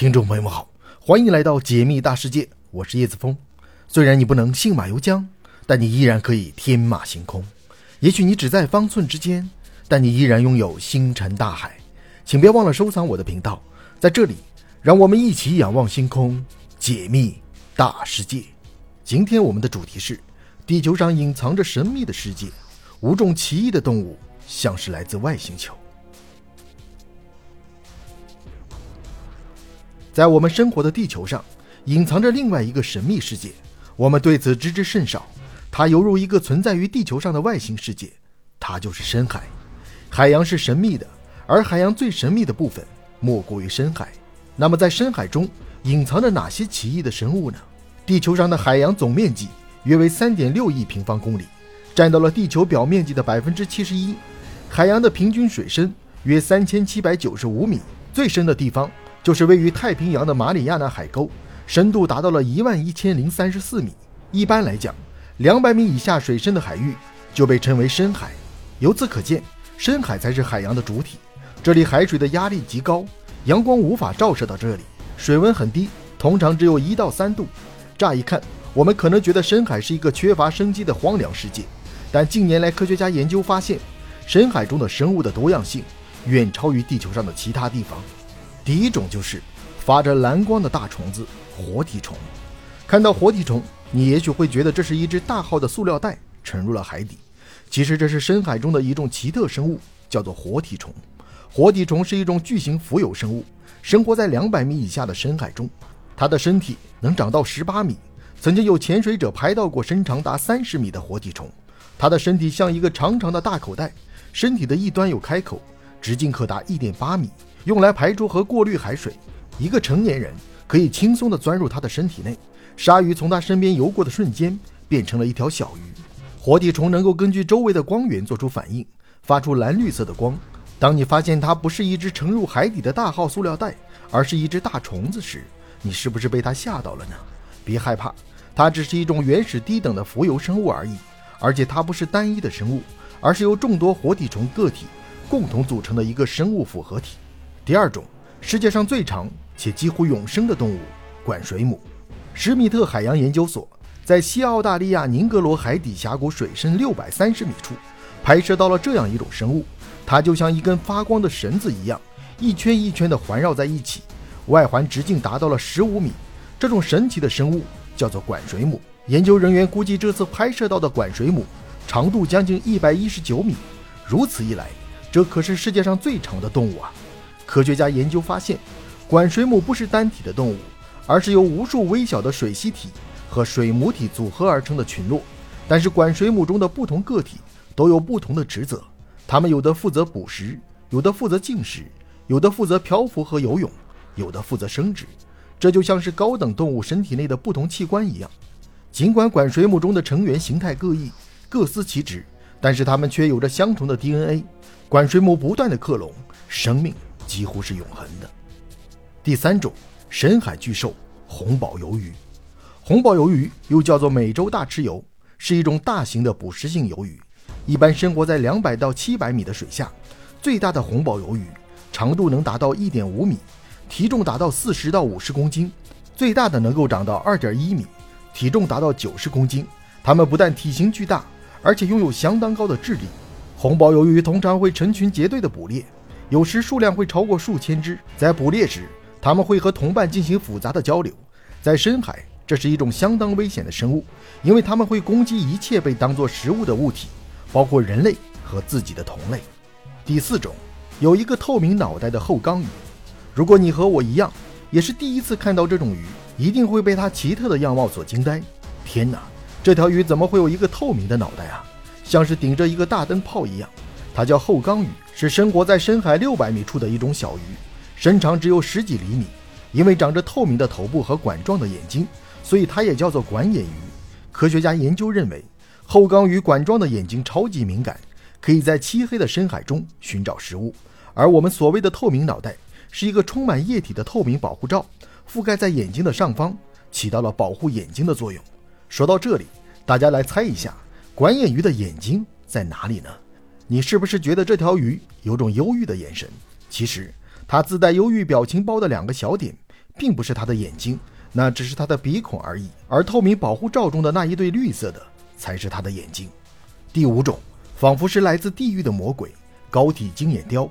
听众朋友们好，欢迎来到解密大世界，我是叶子峰。虽然你不能信马由缰，但你依然可以天马行空。也许你只在方寸之间，但你依然拥有星辰大海。请别忘了收藏我的频道，在这里，让我们一起仰望星空，解密大世界。今天我们的主题是：地球上隐藏着神秘的世界，五种奇异的动物，像是来自外星球。在我们生活的地球上，隐藏着另外一个神秘世界，我们对此知之甚少。它犹如一个存在于地球上的外星世界，它就是深海。海洋是神秘的，而海洋最神秘的部分莫过于深海。那么，在深海中隐藏着哪些奇异的生物呢？地球上的海洋总面积约为三点六亿平方公里，占到了地球表面积的百分之七十一。海洋的平均水深约三千七百九十五米，最深的地方。就是位于太平洋的马里亚纳海沟，深度达到了一万一千零三十四米。一般来讲，两百米以下水深的海域就被称为深海。由此可见，深海才是海洋的主体。这里海水的压力极高，阳光无法照射到这里，水温很低，通常只有一到三度。乍一看，我们可能觉得深海是一个缺乏生机的荒凉世界，但近年来科学家研究发现，深海中的生物的多样性远超于地球上的其他地方。第一种就是发着蓝光的大虫子——活体虫。看到活体虫，你也许会觉得这是一只大号的塑料袋沉入了海底。其实这是深海中的一种奇特生物，叫做活体虫。活体虫是一种巨型浮游生物，生活在两百米以下的深海中。它的身体能长到十八米。曾经有潜水者拍到过身长达三十米的活体虫。它的身体像一个长长的大口袋，身体的一端有开口，直径可达一点八米。用来排出和过滤海水，一个成年人可以轻松地钻入它的身体内。鲨鱼从它身边游过的瞬间，变成了一条小鱼。活体虫能够根据周围的光源做出反应，发出蓝绿色的光。当你发现它不是一只沉入海底的大号塑料袋，而是一只大虫子时，你是不是被它吓到了呢？别害怕，它只是一种原始低等的浮游生物而已。而且它不是单一的生物，而是由众多活体虫个体共同组成的一个生物复合体。第二种，世界上最长且几乎永生的动物——管水母。施密特海洋研究所在西澳大利亚宁格罗海底峡谷水深六百三十米处拍摄到了这样一种生物，它就像一根发光的绳子一样，一圈一圈地环绕在一起，外环直径达到了十五米。这种神奇的生物叫做管水母。研究人员估计，这次拍摄到的管水母长度将近一百一十九米。如此一来，这可是世界上最长的动物啊！科学家研究发现，管水母不是单体的动物，而是由无数微小的水螅体和水母体组合而成的群落。但是，管水母中的不同个体都有不同的职责，它们有的负责捕食，有的负责进食，有的负责漂浮和游泳，有的负责生殖。这就像是高等动物身体内的不同器官一样。尽管管水母中的成员形态各异，各司其职，但是它们却有着相同的 DNA。管水母不断的克隆，生命。几乎是永恒的。第三种深海巨兽红宝鱿鱼，红宝鱿鱼又叫做美洲大螭鱿，是一种大型的捕食性鱿鱼，一般生活在两百到七百米的水下。最大的红宝鱿鱼长度能达到一点五米，体重达到四十到五十公斤，最大的能够长到二点一米，体重达到九十公斤。它们不但体型巨大，而且拥有相当高的智力。红宝鱿鱼通常会成群结队的捕猎。有时数量会超过数千只。在捕猎时，它们会和同伴进行复杂的交流。在深海，这是一种相当危险的生物，因为它们会攻击一切被当作食物的物体，包括人类和自己的同类。第四种，有一个透明脑袋的后缸鱼。如果你和我一样，也是第一次看到这种鱼，一定会被它奇特的样貌所惊呆。天哪，这条鱼怎么会有一个透明的脑袋啊？像是顶着一个大灯泡一样。它叫后缸鱼。是生活在深海六百米处的一种小鱼，身长只有十几厘米。因为长着透明的头部和管状的眼睛，所以它也叫做管眼鱼。科学家研究认为，后缸鱼管状的眼睛超级敏感，可以在漆黑的深海中寻找食物。而我们所谓的透明脑袋，是一个充满液体的透明保护罩，覆盖在眼睛的上方，起到了保护眼睛的作用。说到这里，大家来猜一下，管眼鱼的眼睛在哪里呢？你是不是觉得这条鱼有种忧郁的眼神？其实，它自带忧郁表情包的两个小点，并不是它的眼睛，那只是它的鼻孔而已。而透明保护罩中的那一对绿色的，才是它的眼睛。第五种，仿佛是来自地狱的魔鬼——高体金眼雕。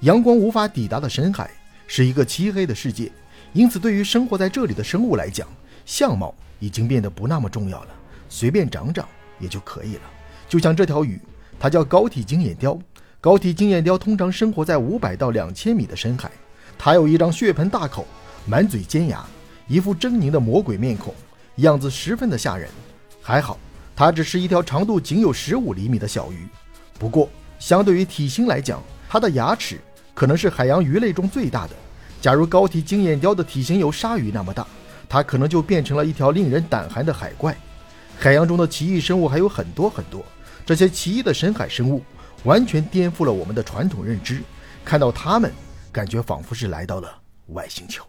阳光无法抵达的深海是一个漆黑的世界，因此对于生活在这里的生物来讲，相貌已经变得不那么重要了，随便长长也就可以了。就像这条鱼，它叫高体金眼鲷。高体金眼鲷通常生活在五百到两千米的深海，它有一张血盆大口，满嘴尖牙，一副狰狞的魔鬼面孔，样子十分的吓人。还好，它只是一条长度仅有十五厘米的小鱼，不过相对于体型来讲，它的牙齿可能是海洋鱼类中最大的。假如高体金眼鲷的体型有鲨鱼那么大，它可能就变成了一条令人胆寒的海怪。海洋中的奇异生物还有很多很多，这些奇异的深海生物。完全颠覆了我们的传统认知，看到它们，感觉仿佛是来到了外星球。